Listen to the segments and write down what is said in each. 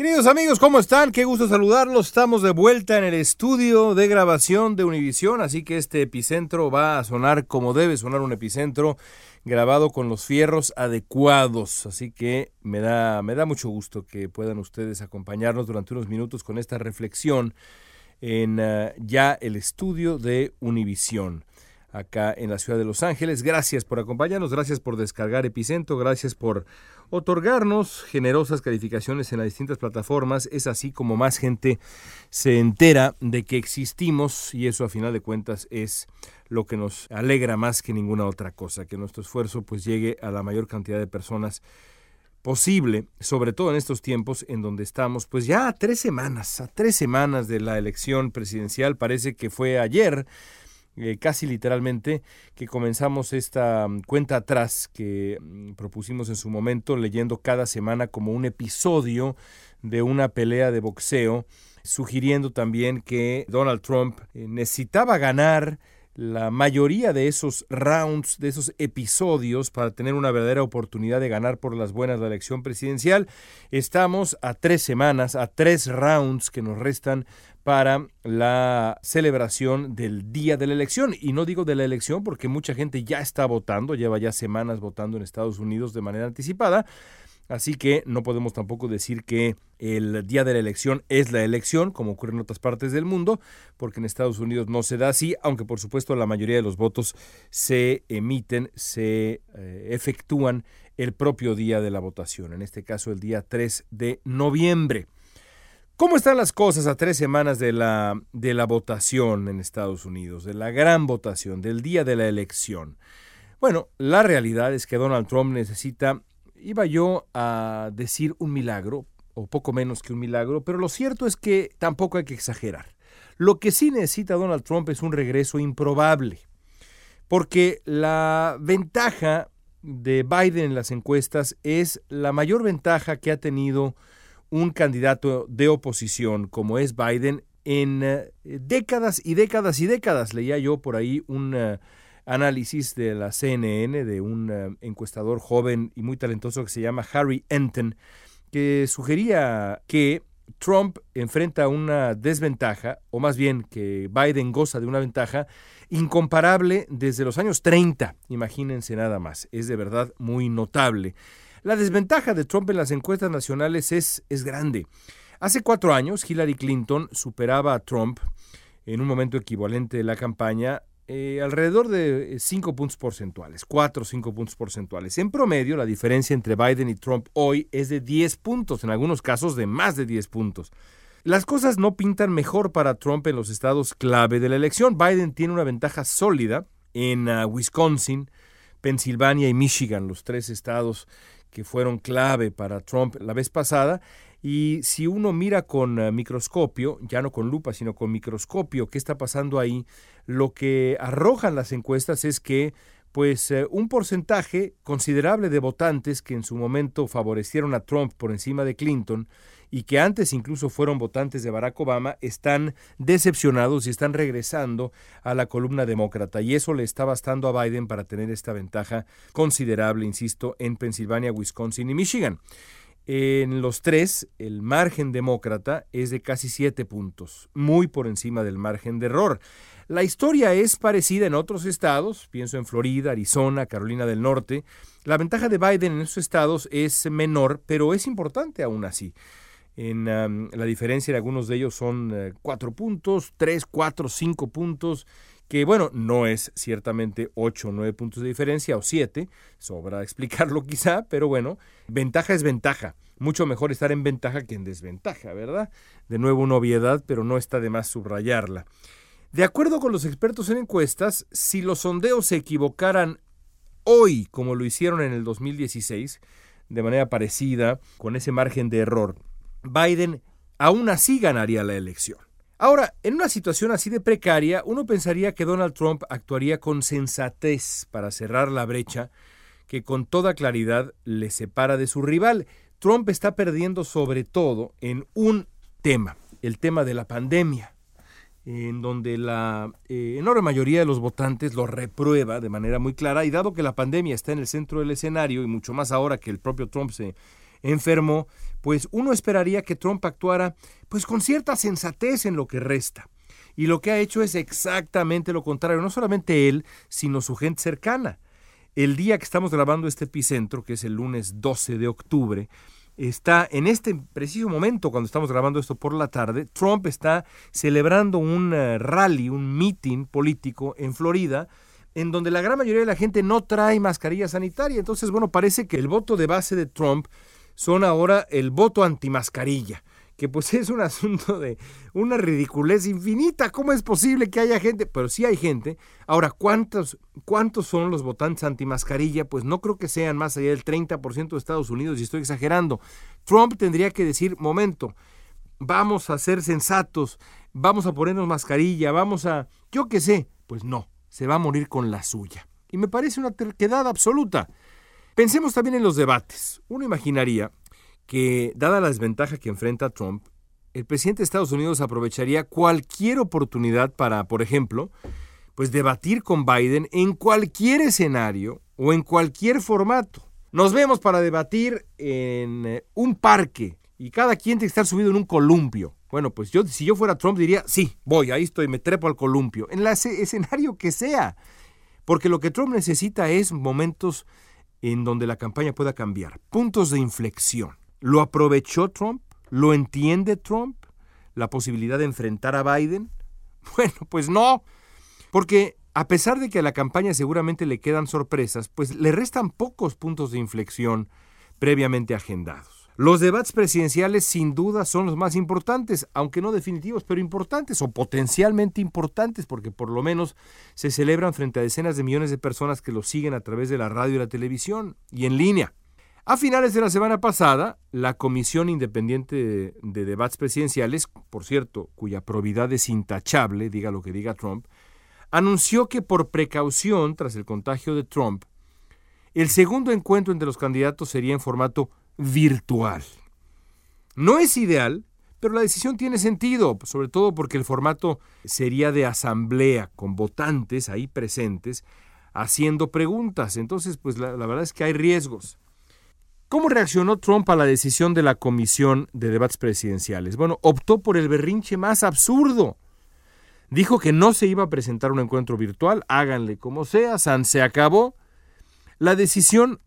Queridos amigos, ¿cómo están? Qué gusto saludarlos. Estamos de vuelta en el estudio de grabación de Univisión, así que este epicentro va a sonar como debe sonar un epicentro grabado con los fierros adecuados. Así que me da, me da mucho gusto que puedan ustedes acompañarnos durante unos minutos con esta reflexión en uh, ya el estudio de Univisión acá en la ciudad de Los Ángeles. Gracias por acompañarnos, gracias por descargar Epicentro, gracias por otorgarnos generosas calificaciones en las distintas plataformas. Es así como más gente se entera de que existimos y eso a final de cuentas es lo que nos alegra más que ninguna otra cosa, que nuestro esfuerzo pues llegue a la mayor cantidad de personas posible, sobre todo en estos tiempos en donde estamos, pues ya a tres semanas, a tres semanas de la elección presidencial, parece que fue ayer, eh, casi literalmente, que comenzamos esta mm, cuenta atrás que mm, propusimos en su momento, leyendo cada semana como un episodio de una pelea de boxeo, sugiriendo también que Donald Trump eh, necesitaba ganar la mayoría de esos rounds, de esos episodios, para tener una verdadera oportunidad de ganar por las buenas la elección presidencial. Estamos a tres semanas, a tres rounds que nos restan para la celebración del día de la elección. Y no digo de la elección porque mucha gente ya está votando, lleva ya semanas votando en Estados Unidos de manera anticipada. Así que no podemos tampoco decir que el día de la elección es la elección, como ocurre en otras partes del mundo, porque en Estados Unidos no se da así, aunque por supuesto la mayoría de los votos se emiten, se eh, efectúan el propio día de la votación, en este caso el día 3 de noviembre. ¿Cómo están las cosas a tres semanas de la, de la votación en Estados Unidos, de la gran votación, del día de la elección? Bueno, la realidad es que Donald Trump necesita, iba yo a decir un milagro, o poco menos que un milagro, pero lo cierto es que tampoco hay que exagerar. Lo que sí necesita Donald Trump es un regreso improbable, porque la ventaja de Biden en las encuestas es la mayor ventaja que ha tenido un candidato de oposición como es Biden en eh, décadas y décadas y décadas. Leía yo por ahí un eh, análisis de la CNN de un eh, encuestador joven y muy talentoso que se llama Harry Enten, que sugería que Trump enfrenta una desventaja, o más bien que Biden goza de una ventaja incomparable desde los años 30. Imagínense nada más, es de verdad muy notable. La desventaja de Trump en las encuestas nacionales es, es grande. Hace cuatro años, Hillary Clinton superaba a Trump en un momento equivalente de la campaña eh, alrededor de cinco puntos porcentuales, cuatro o cinco puntos porcentuales. En promedio, la diferencia entre Biden y Trump hoy es de 10 puntos, en algunos casos de más de 10 puntos. Las cosas no pintan mejor para Trump en los estados clave de la elección. Biden tiene una ventaja sólida en uh, Wisconsin, Pensilvania y Michigan, los tres estados que fueron clave para Trump la vez pasada. Y si uno mira con eh, microscopio, ya no con lupa, sino con microscopio, qué está pasando ahí, lo que arrojan las encuestas es que pues eh, un porcentaje considerable de votantes que en su momento favorecieron a Trump por encima de Clinton y que antes incluso fueron votantes de Barack Obama, están decepcionados y están regresando a la columna demócrata. Y eso le está bastando a Biden para tener esta ventaja considerable, insisto, en Pensilvania, Wisconsin y Michigan. En los tres, el margen demócrata es de casi siete puntos, muy por encima del margen de error. La historia es parecida en otros estados, pienso en Florida, Arizona, Carolina del Norte. La ventaja de Biden en esos estados es menor, pero es importante aún así. En, la diferencia de algunos de ellos son eh, cuatro puntos, tres, cuatro, cinco puntos, que bueno, no es ciertamente ocho o nueve puntos de diferencia o siete, sobra explicarlo quizá, pero bueno, ventaja es ventaja. Mucho mejor estar en ventaja que en desventaja, ¿verdad? De nuevo una obviedad, pero no está de más subrayarla. De acuerdo con los expertos en encuestas, si los sondeos se equivocaran hoy, como lo hicieron en el 2016, de manera parecida, con ese margen de error, Biden aún así ganaría la elección. Ahora, en una situación así de precaria, uno pensaría que Donald Trump actuaría con sensatez para cerrar la brecha que con toda claridad le separa de su rival. Trump está perdiendo sobre todo en un tema, el tema de la pandemia en donde la eh, enorme mayoría de los votantes lo reprueba de manera muy clara y dado que la pandemia está en el centro del escenario y mucho más ahora que el propio Trump se enfermó, pues uno esperaría que Trump actuara pues con cierta sensatez en lo que resta. Y lo que ha hecho es exactamente lo contrario, no solamente él, sino su gente cercana. El día que estamos grabando este epicentro, que es el lunes 12 de octubre, está en este preciso momento, cuando estamos grabando esto por la tarde, Trump está celebrando un eh, rally, un meeting político en Florida, en donde la gran mayoría de la gente no trae mascarilla sanitaria. Entonces, bueno, parece que el voto de base de Trump son ahora el voto antimascarilla que pues es un asunto de una ridiculez infinita. ¿Cómo es posible que haya gente? Pero sí hay gente. Ahora, ¿cuántos, cuántos son los votantes antimascarilla? Pues no creo que sean más allá del 30% de Estados Unidos, y estoy exagerando. Trump tendría que decir, momento, vamos a ser sensatos, vamos a ponernos mascarilla, vamos a... Yo qué sé. Pues no, se va a morir con la suya. Y me parece una terquedad absoluta. Pensemos también en los debates. Uno imaginaría que, dada la desventaja que enfrenta Trump, el presidente de Estados Unidos aprovecharía cualquier oportunidad para, por ejemplo, pues debatir con Biden en cualquier escenario o en cualquier formato. Nos vemos para debatir en eh, un parque y cada quien tiene que estar subido en un columpio. Bueno, pues yo, si yo fuera Trump diría, sí, voy, ahí estoy, me trepo al columpio, en el escenario que sea. Porque lo que Trump necesita es momentos en donde la campaña pueda cambiar, puntos de inflexión. ¿Lo aprovechó Trump? ¿Lo entiende Trump? ¿La posibilidad de enfrentar a Biden? Bueno, pues no, porque a pesar de que a la campaña seguramente le quedan sorpresas, pues le restan pocos puntos de inflexión previamente agendados. Los debates presidenciales sin duda son los más importantes, aunque no definitivos, pero importantes o potencialmente importantes, porque por lo menos se celebran frente a decenas de millones de personas que los siguen a través de la radio y la televisión y en línea. A finales de la semana pasada, la Comisión Independiente de, Debates Presidenciales, por cierto, cuya probidad es intachable, diga lo que diga Trump, anunció que por precaución tras el contagio de Trump, el segundo encuentro entre los candidatos sería en formato virtual. No es ideal, pero la decisión tiene sentido, sobre todo porque el formato sería de asamblea, con votantes ahí presentes, haciendo preguntas. Entonces, pues la verdad es que hay riesgos. ¿Cómo reaccionó Trump a la decisión de la Comisión de Debates Presidenciales? Bueno, optó por el berrinche más absurdo. Dijo que no se iba a presentar un encuentro virtual, háganle como sea, San se acabó. La decisión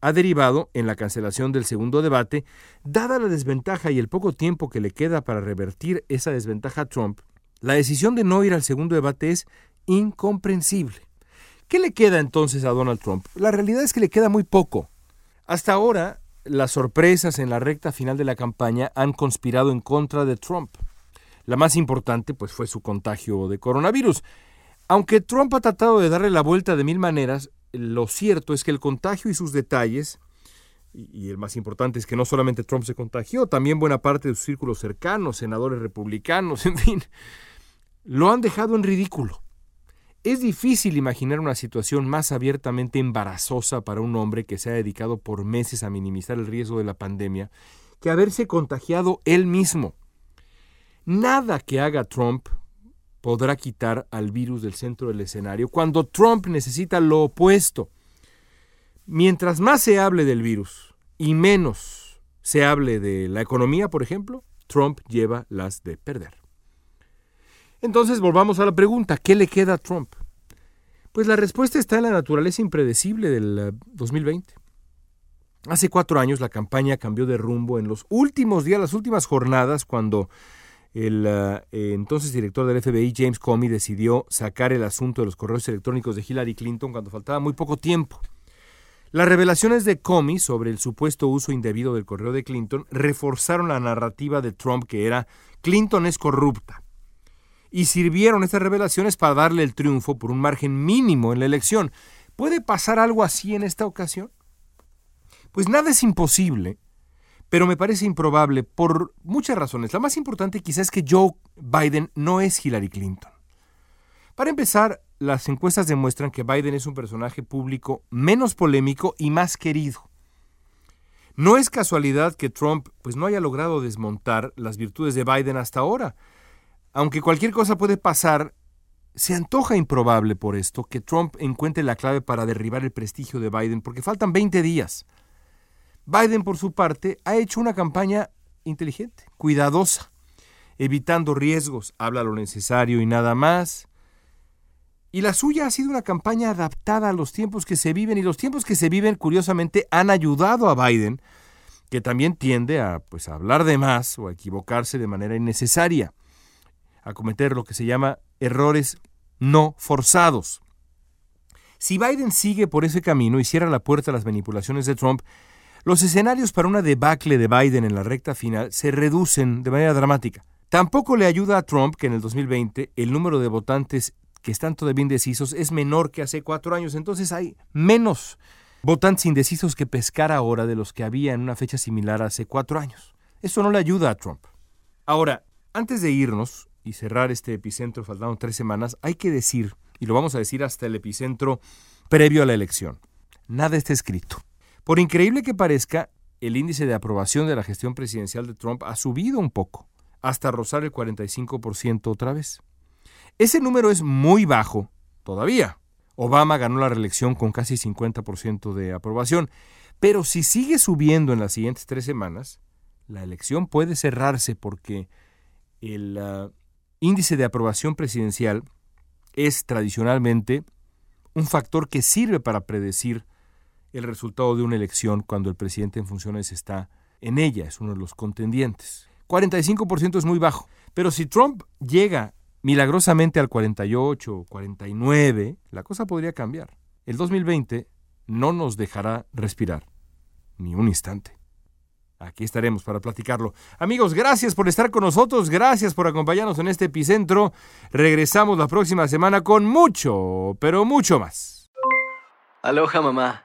ha derivado en la cancelación del segundo debate, dada la desventaja y el poco tiempo que le queda para revertir esa desventaja a Trump. La decisión de no ir al segundo debate es incomprensible. ¿Qué le queda entonces a Donald Trump? La realidad es que le queda muy poco. Hasta ahora, las sorpresas en la recta final de la campaña han conspirado en contra de Trump. La más importante, pues, fue su contagio de coronavirus. Aunque Trump ha tratado de darle la vuelta de mil maneras, lo cierto es que el contagio y sus detalles, y el más importante es que no solamente Trump se contagió, también buena parte de sus círculos cercanos, senadores republicanos, en fin, lo han dejado en ridículo. Es difícil imaginar una situación más abiertamente embarazosa para un hombre que se ha dedicado por meses a minimizar el riesgo de la pandemia que haberse contagiado él mismo. Nada que haga Trump podrá quitar al virus del centro del escenario cuando Trump necesita lo opuesto. Mientras más se hable del virus y menos se hable de la economía, por ejemplo, Trump lleva las de perder. Entonces volvamos a la pregunta, ¿qué le queda a Trump? Pues la respuesta está en la naturaleza impredecible del 2020. Eh, Hace cuatro años la campaña cambió de rumbo en los últimos días, las últimas jornadas, cuando el eh, entonces director del FBI, James Comey, decidió sacar el asunto de los correos electrónicos de Hillary Clinton cuando faltaba muy poco tiempo. Las revelaciones de Comey sobre el supuesto uso indebido del correo de Clinton reforzaron la narrativa de Trump que era Clinton es corrupta y sirvieron estas revelaciones para darle el triunfo por un margen mínimo en la elección. ¿Puede pasar algo así en esta ocasión? Pues nada es imposible, pero me parece improbable por muchas razones. La más importante quizás es que Joe Biden no es Hillary Clinton. Para empezar, las encuestas demuestran que Biden es un personaje público menos polémico y más querido. No es casualidad que Trump pues, no haya logrado desmontar las virtudes de Biden hasta ahora. Aunque cualquier cosa puede pasar, se antoja improbable por esto que Trump encuentre la clave para derribar el prestigio de Biden, porque faltan 20 días. Biden, por su parte, ha hecho una campaña inteligente, cuidadosa, evitando riesgos, habla lo necesario y nada más. Y la suya ha sido una campaña adaptada a los tiempos que se viven, y los tiempos que se viven, curiosamente, han ayudado a Biden, que también tiende a, pues, hablar de más o a equivocarse de manera innecesaria a cometer lo que se llama errores no forzados. Si Biden sigue por ese camino y cierra la puerta a las manipulaciones de Trump, los escenarios para una debacle de Biden en la recta final se reducen de manera dramática. Tampoco le ayuda a Trump que en el 2020 el número de votantes que están todavía indecisos es menor que hace cuatro años, entonces hay menos votantes indecisos que pescar ahora de los que había en una fecha similar hace cuatro años. Eso no le ayuda a Trump. Ahora, antes de irnos, y cerrar este epicentro, faltando tres semanas, hay que decir, y lo vamos a decir hasta el epicentro previo a la elección, nada está escrito. Por increíble que parezca, el índice de aprobación de la gestión presidencial de Trump ha subido un poco, hasta rozar el 45% otra vez. Ese número es muy bajo todavía. Obama ganó la reelección con casi 50% de aprobación, pero si sigue subiendo en las siguientes tres semanas, la elección puede cerrarse porque el ah, índice de aprobación presidencial es tradicionalmente un factor que sirve para predecir el resultado de una elección cuando el presidente en funciones está en ella, es uno de los contendientes. 45% es muy bajo, pero si Trump llega milagrosamente al 48 o 49, la cosa podría cambiar. El 2020 no nos dejará respirar ni un instante. Aquí estaremos para platicarlo. Amigos, gracias por estar con nosotros, gracias por acompañarnos en este epicentro. Regresamos la próxima semana con mucho, pero mucho más. Aloha mamá,